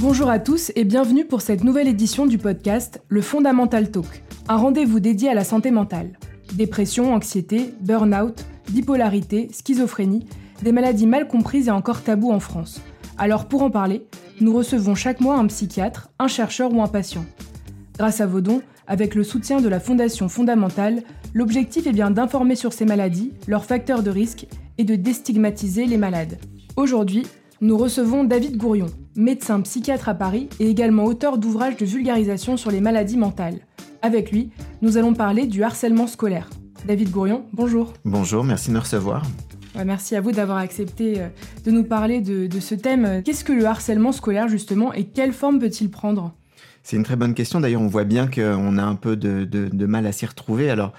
Bonjour à tous et bienvenue pour cette nouvelle édition du podcast Le Fondamental Talk, un rendez-vous dédié à la santé mentale. Dépression, anxiété, burn-out, bipolarité, schizophrénie, des maladies mal comprises et encore tabous en France. Alors pour en parler, nous recevons chaque mois un psychiatre, un chercheur ou un patient. Grâce à vos dons, avec le soutien de la Fondation Fondamentale, l'objectif est bien d'informer sur ces maladies, leurs facteurs de risque et de déstigmatiser les malades. Aujourd'hui, nous recevons David Gourion, médecin psychiatre à Paris et également auteur d'ouvrages de vulgarisation sur les maladies mentales. Avec lui, nous allons parler du harcèlement scolaire. David Gourion, bonjour. Bonjour, merci de me recevoir. merci à vous d'avoir accepté euh, de nous parler de, ce thème. Qu'est-ce que le harcèlement scolaire justement et quelle forme peut-il prendre? C'est une très bonne question. D'ailleurs, on voit bien qu'on a un peu de, de mal à s'y retrouver. Alors,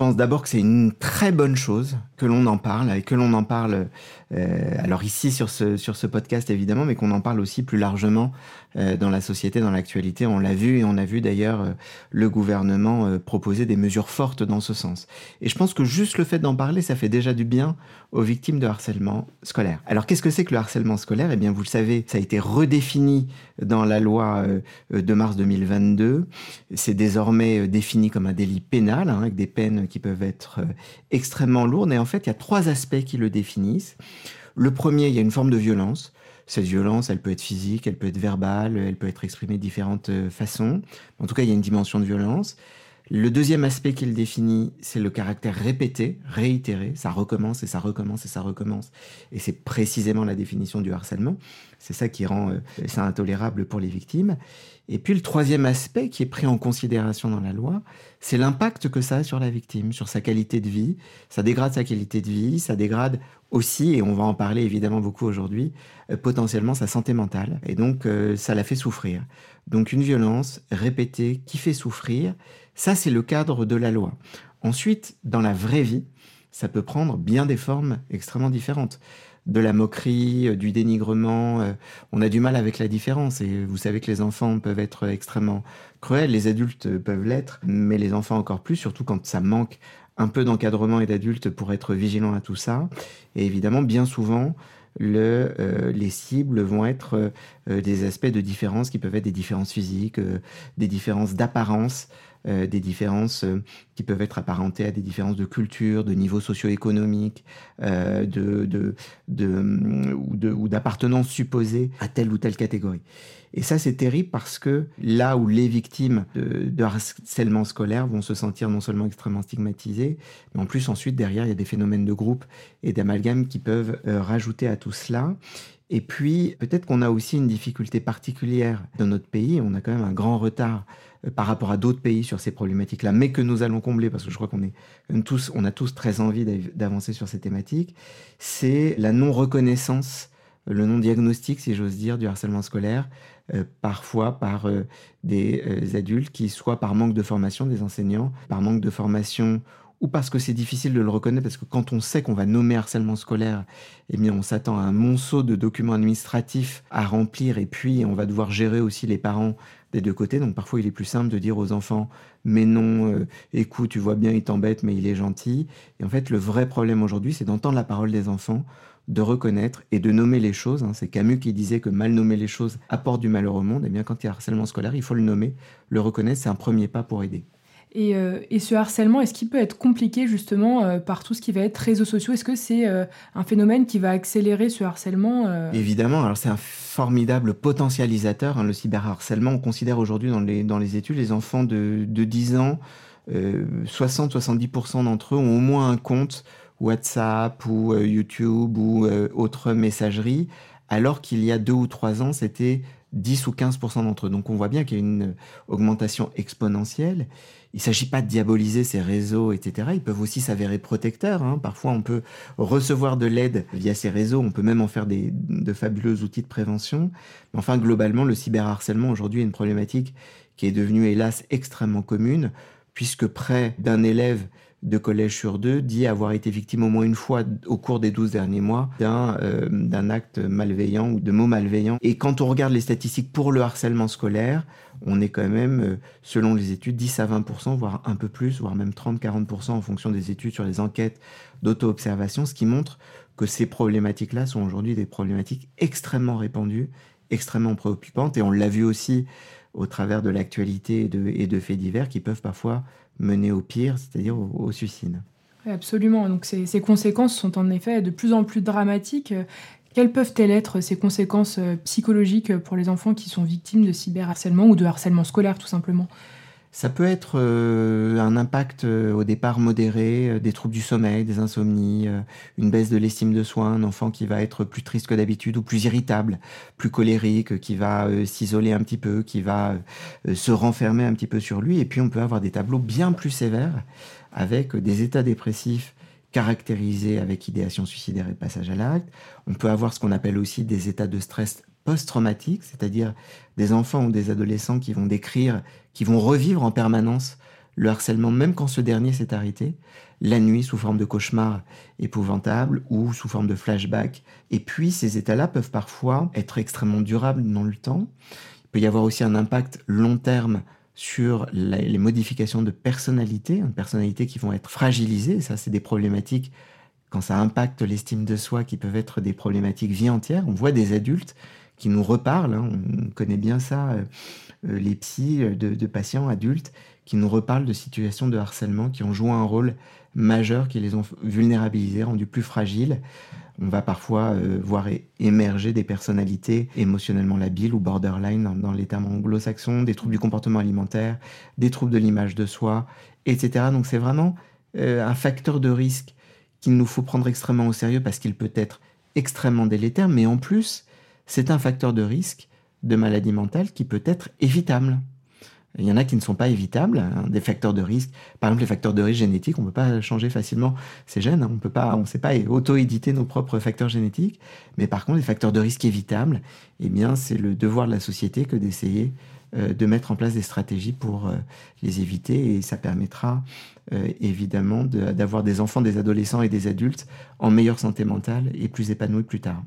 pense d'abord que c'est une très bonne chose que l'on en parle et que l'on en parle, euh, alors ici sur ce, sur ce podcast évidemment, mais qu'on en parle aussi plus largement euh, dans la société, dans l'actualité. On l'a vu et on a vu d'ailleurs euh, le gouvernement proposer des mesures fortes dans ce sens. Et je pense que juste le fait d'en parler, ça fait déjà du bien aux victimes de harcèlement scolaire. Alors qu'est-ce que c'est que le harcèlement scolaire? Eh bien vous le savez, ça a été redéfini dans la loi de mars 2022. C'est désormais défini comme un délit pénal, hein, avec des peines qui peuvent être euh, extrêmement lourdes. Et en fait, il y a trois aspects qui le définissent. Le premier, il y a une forme de violence. Cette violence, elle peut être physique, elle peut être verbale, elle peut être exprimée de différentes euh, façons. En tout cas, il y a une dimension de violence. Le deuxième aspect qu'il définit, c'est le caractère répété, réitéré. Ça recommence et ça recommence et ça recommence. Et c'est précisément la définition du harcèlement. C'est ça qui rend euh, ça intolérable pour les victimes. Et puis le troisième aspect qui est pris en considération dans la loi, c'est l'impact que ça a sur la victime, sur sa qualité de vie. Ça dégrade sa qualité de vie, ça dégrade aussi, et on va en parler évidemment beaucoup aujourd'hui, euh, potentiellement sa santé mentale. Et donc euh, ça la fait souffrir. Donc une violence répétée qui fait souffrir ça, c'est le cadre de la loi. Ensuite, dans la vraie vie, ça peut prendre bien des formes extrêmement différentes. De la moquerie, euh, du dénigrement, euh, on a du mal avec la différence. Et vous savez que les enfants peuvent être extrêmement cruels, les adultes peuvent l'être, mais les enfants encore plus, surtout quand ça manque un peu d'encadrement et d'adultes pour être vigilants à tout ça. Et évidemment, bien souvent, euh, les cibles vont être des aspects de différence qui peuvent être des différences physiques, des différences d'apparence, euh, des différences euh, qui peuvent être apparentées à des différences de culture, de niveau socio-économique, euh, de, de, ou d'appartenance supposée à telle ou telle catégorie. Et ça, c'est terrible parce que là où les victimes de, harcèlement scolaire vont se sentir non seulement extrêmement stigmatisées, mais en plus ensuite derrière, il y a des phénomènes de groupe et d'amalgame qui peuvent rajouter à tout cela. Et puis, peut-être qu'on a aussi une difficulté particulière dans notre pays. On a quand même un grand retard euh, par rapport à d'autres pays sur ces problématiques-là, mais que nous allons combler parce que je crois qu'on est tous, on a tous très envie d'avancer sur ces thématiques. C'est la non-reconnaissance, le non-diagnostic, si j'ose dire, du harcèlement scolaire, euh, parfois par euh, des adultes qui, soit par manque de formation des enseignants, par manque de formation ou parce que c'est difficile de le reconnaître, parce que quand on sait qu'on va nommer harcèlement scolaire, eh bien, on s'attend à un monceau de documents administratifs à remplir, et puis on va devoir gérer aussi les parents des deux côtés. Donc parfois, il est plus simple de dire aux enfants, mais non, euh, écoute, tu vois bien, il t'embête, mais il est gentil. Et en fait, le vrai problème aujourd'hui, c'est d'entendre la parole des enfants, de reconnaître et de nommer les choses. Hein. C'est Camus qui disait que mal nommer les choses apporte du malheur au monde. Et eh bien, quand il y a harcèlement scolaire, il faut le nommer, le reconnaître, c'est un premier pas pour aider. Euh, et, ce harcèlement, est-ce qu'il peut être compliqué justement euh, par tout ce qui va être réseaux sociaux? Est-ce que c'est euh, un phénomène qui va accélérer ce harcèlement Évidemment, alors c'est un formidable potentialisateur, hein, le cyberharcèlement. On considère aujourd'hui dans les, dans les études les enfants de, de 10 ans, 60-70% d'entre eux ont au moins un compte WhatsApp ou YouTube ou autre messagerie, alors qu'il y a deux ou trois ans, c'était 10 ou 15% d'entre eux. Donc on voit bien qu'il y a une augmentation exponentielle. Il ne s'agit pas de diaboliser ces réseaux, etc. Ils peuvent aussi s'avérer protecteurs. Hein. Parfois, on peut recevoir de l'aide via ces réseaux. On peut même en faire des, de fabuleux outils de prévention. Mais enfin, globalement, le cyberharcèlement aujourd'hui est une problématique qui est devenue, hélas, extrêmement commune puisque près d'un élève de collège sur deux dit avoir été victime au moins une fois au cours des 12 derniers mois d'un euh, acte malveillant ou de mots malveillants. Et quand on regarde les statistiques pour le harcèlement scolaire, on est quand même, euh, selon les études, 10 à 20%, voire un peu plus, voire même 30-40% en fonction des études sur les enquêtes d'auto-observation, ce qui montre que ces problématiques-là sont aujourd'hui des problématiques extrêmement répandues, extrêmement préoccupantes. Et on l'a vu aussi au travers de l'actualité et de, faits divers qui peuvent parfois mener au pire, c'est-à-dire au, suicide. absolument. Donc ces, ces, conséquences sont en effet de plus en plus dramatiques. Quelles peuvent-elles être ces conséquences euh, psychologiques pour les enfants qui sont victimes de cyberharcèlement ou de harcèlement scolaire tout simplement? Ça peut être euh, un impact euh, au départ modéré, des troubles du sommeil, des insomnies, une baisse de l'estime de soi, un enfant qui va être plus triste que d'habitude ou plus irritable, plus colérique, qui va s'isoler un petit peu, qui va se renfermer un petit peu sur lui. Et puis on peut avoir des tableaux bien plus sévères avec des états dépressifs caractérisés avec idéation suicidaire et passage à l'acte. On peut avoir ce qu'on appelle aussi des états de stress post-traumatique, c'est-à-dire des enfants ou des adolescents qui vont décrire, qui vont revivre en permanence le harcèlement, même quand ce dernier s'est arrêté, la nuit sous forme de cauchemar épouvantable ou sous forme de flashback. Et puis ces états-là peuvent parfois être extrêmement durables dans le temps. Il peut y avoir aussi un impact long terme sur les modifications de personnalité, une personnalité qui vont être fragilisées. Ça, c'est des problématiques quand ça impacte l'estime de soi qui peuvent être des problématiques vie entière. On voit des adultes qui nous reparlent, hein. on connaît bien ça, euh, euh, les psys de, de, patients adultes qui nous reparlent de situations de harcèlement qui ont joué un rôle majeur, qui les ont vulnérabilisés, rendus plus fragiles. On va parfois euh, voir émerger des personnalités émotionnellement labiles ou borderline dans, les termes anglo-saxons, des troubles du comportement alimentaire, des troubles de l'image de soi, etc. Donc c'est vraiment euh, un facteur de risque qu'il nous faut prendre extrêmement au sérieux parce qu'il peut être extrêmement délétère, mais en plus, c'est un facteur de risque de maladie mentale qui peut être évitable. Il y en a qui ne sont pas évitables, hein, des facteurs de risque. Par exemple, les facteurs de risque génétiques, on ne peut pas changer facilement ces gènes. Hein. on peut pas, on ne sait pas auto-éditer nos propres facteurs génétiques. Mais par contre, les facteurs de risque évitables, eh bien, c'est le devoir de la société que d'essayer euh, de mettre en place des stratégies pour euh, les éviter. Et ça permettra euh, évidemment d'avoir des enfants, des adolescents et des adultes en meilleure santé mentale et plus épanouis plus tard.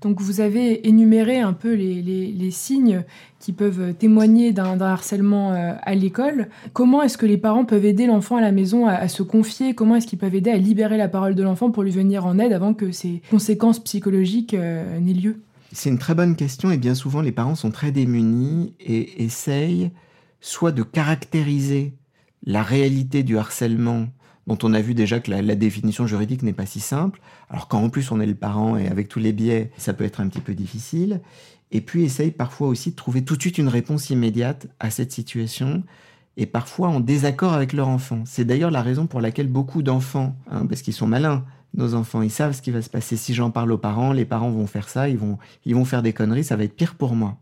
Donc vous avez énuméré un peu les, signes qui peuvent témoigner d'un harcèlement euh, à l'école. Comment est-ce que les parents peuvent aider l'enfant à la maison à, se confier? Comment est-ce qu'ils peuvent aider à libérer la parole de l'enfant pour lui venir en aide avant que ces conséquences psychologiques euh, n'aient lieu? C'est une très bonne question et bien souvent les parents sont très démunis et essayent soit de caractériser la réalité du harcèlement dont on a vu déjà que la, définition juridique n'est pas si simple. Alors quand en plus on est le parent et avec tous les biais, ça peut être un petit peu difficile. Et puis essaye parfois aussi de trouver tout de suite une réponse immédiate à cette situation et parfois en désaccord avec leur enfant. C'est d'ailleurs la raison pour laquelle beaucoup d'enfants, hein, parce qu'ils sont malins, nos enfants, ils savent ce qui va se passer. Si j'en parle aux parents, les parents vont faire ça, ils vont, ils vont faire des conneries, ça va être pire pour moi.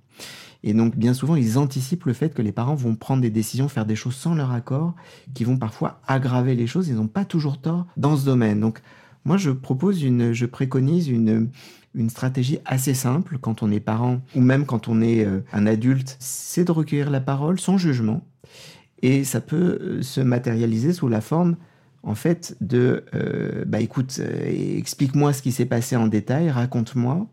Et donc, bien souvent, ils anticipent le fait que les parents vont prendre des décisions, faire des choses sans leur accord, qui vont parfois aggraver les choses. Ils n'ont pas toujours tort dans ce domaine. Donc, moi, je propose une, je préconise une, une stratégie assez simple quand on est parent ou même quand on est euh, un adulte, c'est de recueillir la parole sans jugement. Et ça peut euh, se matérialiser sous la forme, en fait, de euh, bah écoute, explique-moi ce qui s'est passé en détail, raconte-moi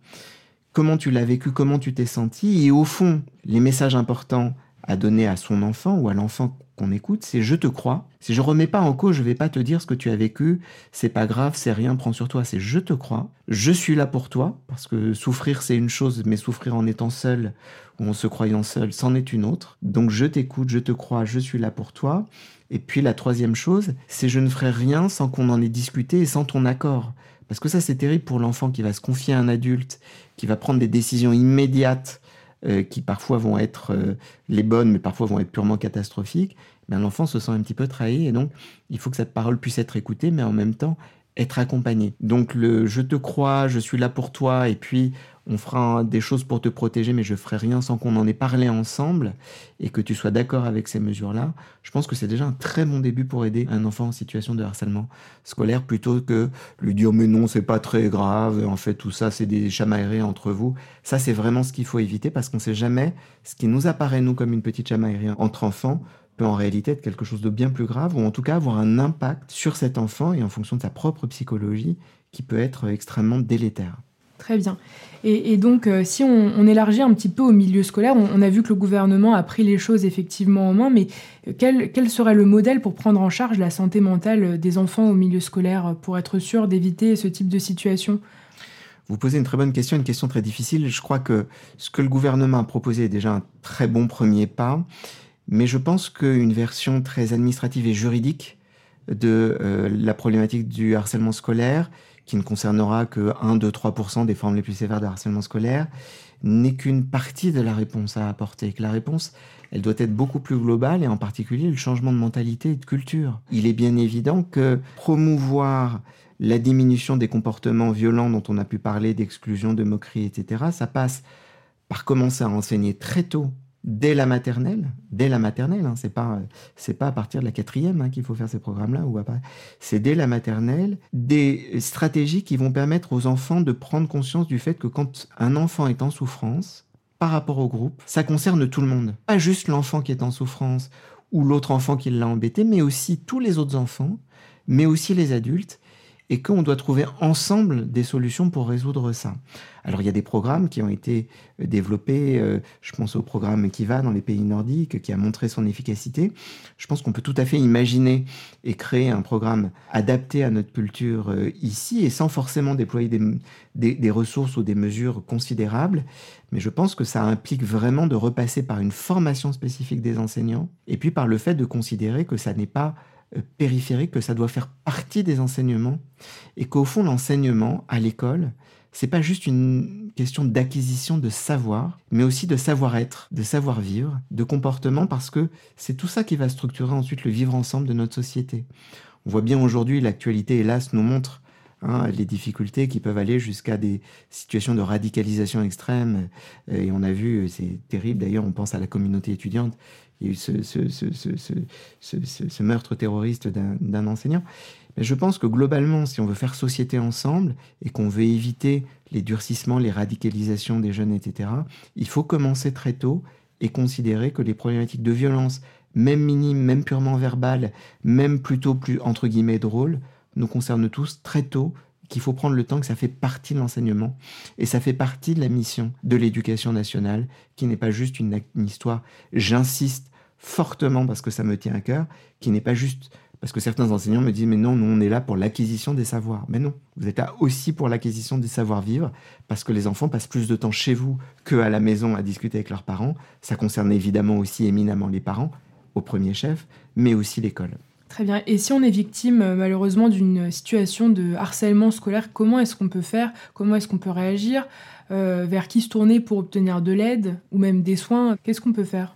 comment tu l'as vécu, comment tu t'es senti, et au fond, les messages importants à donner à son enfant ou à l'enfant qu'on écoute, c'est je te crois. Si je remets pas en cause, je vais pas te dire ce que tu as vécu, c'est pas grave, c'est rien, prends sur toi, c'est je te crois. Je suis là pour toi, parce que souffrir c'est une chose, mais souffrir en étant seul ou en se croyant seul, c'en est une autre. Donc je t'écoute, je te crois, je suis là pour toi. Et puis la troisième chose, c'est je ne ferai rien sans qu'on en ait discuté et sans ton accord. Parce que ça, c'est terrible pour l'enfant qui va se confier à un adulte, qui va prendre des décisions immédiates, euh, qui parfois vont être euh, les bonnes, mais parfois vont être purement catastrophiques. Mais l'enfant se sent un petit peu trahi, et donc il faut que cette parole puisse être écoutée, mais en même temps être accompagné. Donc le je te crois, je suis là pour toi, et puis on fera des choses pour te protéger, mais je ferai rien sans qu'on en ait parlé ensemble et que tu sois d'accord avec ces mesures-là. Je pense que c'est déjà un très bon début pour aider un enfant en situation de harcèlement scolaire plutôt que lui dire mais non, c'est pas très grave, en fait tout ça c'est des chamailleries entre vous. Ça c'est vraiment ce qu'il faut éviter parce qu'on sait jamais ce qui nous apparaît nous comme une petite chamaillerie entre enfants peut en réalité être quelque chose de bien plus grave, ou en tout cas avoir un impact sur cet enfant et en fonction de sa propre psychologie qui peut être extrêmement délétère. Très bien. Et, donc, euh, si on, élargit un petit peu au milieu scolaire, on, a vu que le gouvernement a pris les choses effectivement en main, mais euh, quel, quel, serait le modèle pour prendre en charge la santé mentale des enfants au milieu scolaire pour être sûr d'éviter ce type de situation? Vous posez une très bonne question, une question très difficile. Je crois que ce que le gouvernement a proposé est déjà un très bon premier pas, mais je pense qu'une version très administrative et juridique de euh, la problématique du harcèlement scolaire, qui ne concernera que 1, 2, 3% des formes les plus sévères de harcèlement scolaire, n'est qu'une partie de la réponse à apporter. La réponse, elle doit être beaucoup plus globale et en particulier le changement de mentalité et de culture. Il est bien évident que promouvoir la diminution des comportements violents dont on a pu parler, d'exclusion, de moquerie, etc., ça passe par commencer à enseigner très tôt, dès la maternelle, dès la maternelle, hein, c'est pas c'est pas à partir de la quatrième hein, qu'il faut faire ces programmes-là ou c'est dès la maternelle des stratégies qui vont permettre aux enfants de prendre conscience du fait que quand un enfant est en souffrance par rapport au groupe, ça concerne tout le monde, pas juste l'enfant qui est en souffrance ou l'autre enfant qui l'a embêté, mais aussi tous les autres enfants, mais aussi les adultes et qu'on doit trouver ensemble des solutions pour résoudre ça. Alors il y a des programmes qui ont été euh, développés, euh, je pense au programme qui va dans les pays nordiques, qui a montré son efficacité. Je pense qu'on peut tout à fait imaginer et créer un programme adapté à notre culture euh, ici et sans forcément déployer des, ressources ou des mesures considérables. Mais je pense que ça implique vraiment de repasser par une formation spécifique des enseignants et puis par le fait de considérer que ça n'est pas périphérique, que ça doit faire partie des enseignements et qu'au fond l'enseignement à l'école, c'est pas juste une question d'acquisition de savoir, mais aussi de savoir-être, de savoir-vivre, de comportement, parce que c'est tout ça qui va structurer ensuite le vivre ensemble de notre société. On voit bien aujourd'hui, l'actualité, hélas, nous montre hein, les difficultés qui peuvent aller jusqu'à des situations de radicalisation extrême. Et on a vu, c'est terrible d'ailleurs, on pense à la communauté étudiante ce, meurtre terroriste d'un enseignant. Mais je pense que globalement, si on veut faire société ensemble et qu'on veut éviter les durcissements, les radicalisations des jeunes, etc., il faut commencer très tôt et considérer que les problématiques de violence, même minimes, même purement verbales, même plutôt plus entre guillemets drôles, nous concernent tous très tôt qu'il faut prendre le temps, que ça fait partie de l'enseignement et ça fait partie de la mission de l'éducation nationale, qui n'est pas juste une, histoire, j'insiste fortement parce que ça me tient à cœur, qui n'est pas juste parce que certains enseignants me disent mais non, nous on est là pour l'acquisition des savoirs. Mais non, vous êtes là aussi pour l'acquisition des savoir-vivre parce que les enfants passent plus de temps chez vous qu'à la maison à discuter avec leurs parents. Ça concerne évidemment aussi éminemment les parents au premier chef, mais aussi l'école. Très bien. Et si on est victime euh, malheureusement d'une situation de harcèlement scolaire, comment est-ce qu'on peut faire? Comment est-ce qu'on peut réagir? Euh, Vers qui se tourner pour obtenir de l'aide ou même des soins? Qu'est-ce qu'on peut faire?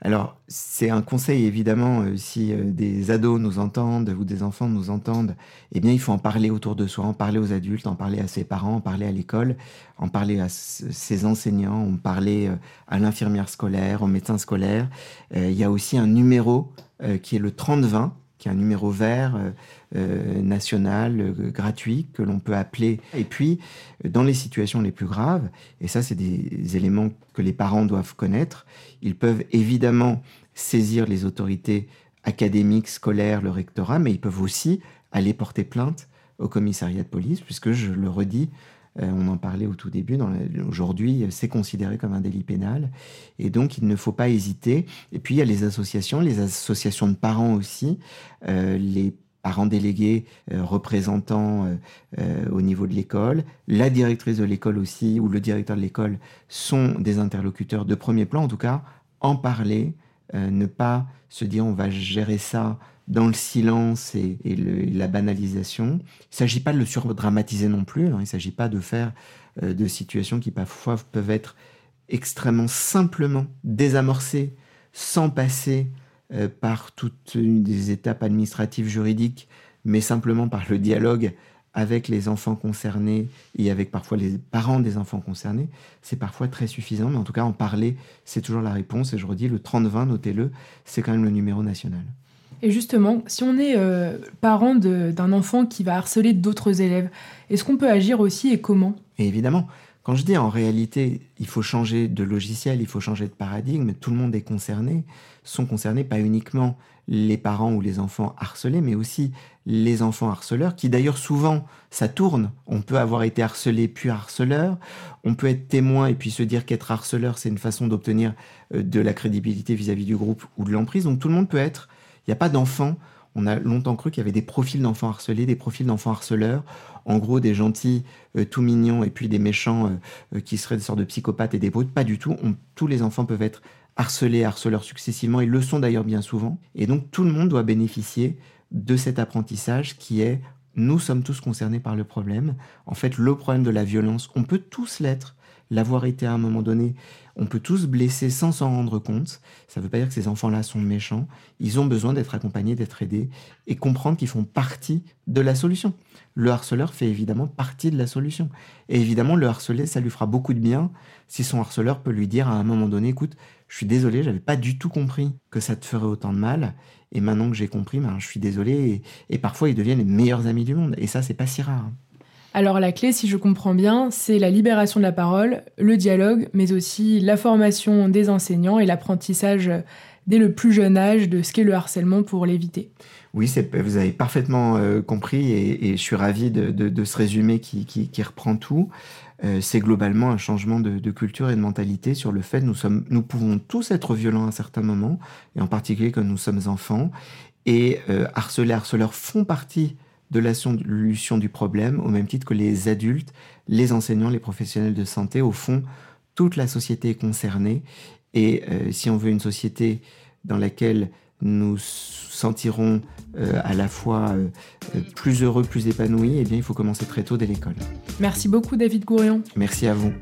Alors, c'est un conseil évidemment, euh, si des ados nous entendent ou des enfants nous entendent, eh bien, il faut en parler autour de soi, en parler aux adultes, en parler à ses parents, en parler à l'école, en parler à ses enseignants, en parler à l'infirmière scolaire, au médecin scolaire. il y a aussi un numéro euh, qui est le 3020, qui est un numéro vert euh, euh, national gratuit que l'on peut appeler. Et puis, dans les situations les plus graves, et ça c'est des éléments que les parents doivent connaître, ils peuvent évidemment saisir les autorités académiques, scolaires, le rectorat, mais ils peuvent aussi aller porter plainte au commissariat de police, puisque je le redis, euh, on en parlait au tout début. Aujourd'hui, c'est considéré comme un délit pénal. Et donc, il ne faut pas hésiter. Et puis, il y a les associations, les associations de parents aussi, euh, les parents délégués, euh, représentants au niveau de l'école, la directrice de l'école aussi, ou le directeur de l'école, sont des interlocuteurs de premier plan. En tout cas, en parler, ne pas se dire on va gérer ça dans le silence et, la banalisation. Il ne s'agit pas de le surdramatiser non plus, hein. il ne s'agit pas de faire euh, de situations qui parfois peuvent être extrêmement simplement désamorcées sans passer euh, par toutes les étapes administratives juridiques, mais simplement par le dialogue avec les enfants concernés et avec parfois les parents des enfants concernés, c'est parfois très suffisant. Mais en tout cas, en parler, c'est toujours la réponse. Et je redis, le 30-20, notez-le, c'est quand même le numéro national. Et justement, si on est euh, parent d'un enfant qui va harceler d'autres élèves, est-ce qu'on peut agir aussi et comment? Évidemment, Quand je dis en réalité, il faut changer de logiciel, il faut changer de paradigme, tout le monde est concerné, sont concernés pas uniquement les parents ou les enfants harcelés, mais aussi les enfants harceleurs, qui d'ailleurs souvent, ça tourne. On peut avoir été harcelé puis harceleur, on peut être témoin et puis se dire qu'être harceleur, c'est une façon d'obtenir euh, de la crédibilité vis-à-vis du groupe ou de l'emprise. Donc tout le monde peut être. Il n'y a pas d'enfant. On a longtemps cru qu'il y avait des profils d'enfants harcelés, des profils d'enfants harceleurs. En gros, des gentils euh, tout mignons et puis des méchants euh, qui seraient des sortes de psychopathes et des brutes. Pas du tout. tous les enfants peuvent être harcelés, harceleurs successivement. Ils le sont d'ailleurs bien souvent. Et donc tout le monde doit bénéficier de cet apprentissage qui est nous sommes tous concernés par le problème. En fait, le problème de la violence, on peut tous l'être, l'avoir été à un moment donné. On peut tous blesser sans s'en rendre compte. Ça ne veut pas dire que ces enfants-là sont méchants. Ils ont besoin d'être accompagnés, d'être aidés et comprendre qu'ils font partie de la solution. Le harceleur fait évidemment partie de la solution. Et évidemment, le harcelé, ça lui fera beaucoup de bien si son harceleur peut lui dire à un moment donné, écoute, je suis désolé, j'avais pas du tout compris que ça te ferait autant de mal. Et maintenant que j'ai compris, ben, je suis désolé. Et, parfois, ils deviennent les meilleurs amis du monde. Et ça, c'est pas si rare. Alors la clé, si je comprends bien, c'est la libération de la parole, le dialogue, mais aussi la formation des enseignants et l'apprentissage dès le plus jeune âge de ce qu'est le harcèlement pour l'éviter. Oui, vous avez parfaitement euh, compris et, je suis ravi de, ce résumé qui, reprend tout. Euh, c'est globalement un changement de, culture et de mentalité sur le fait que nous, pouvons tous être violents à un certain moment, et en particulier quand nous sommes enfants. Et euh, harceler, harceleurs font partie de la solution du problème, au même titre que les adultes, les enseignants, les professionnels de santé. Au fond, toute la société est concernée. Et euh, si on veut une société dans laquelle nous sentirons euh, à la fois euh, plus heureux, plus épanouis, eh bien, il faut commencer très tôt dès l'école. Merci beaucoup, David Gourion. Merci à vous.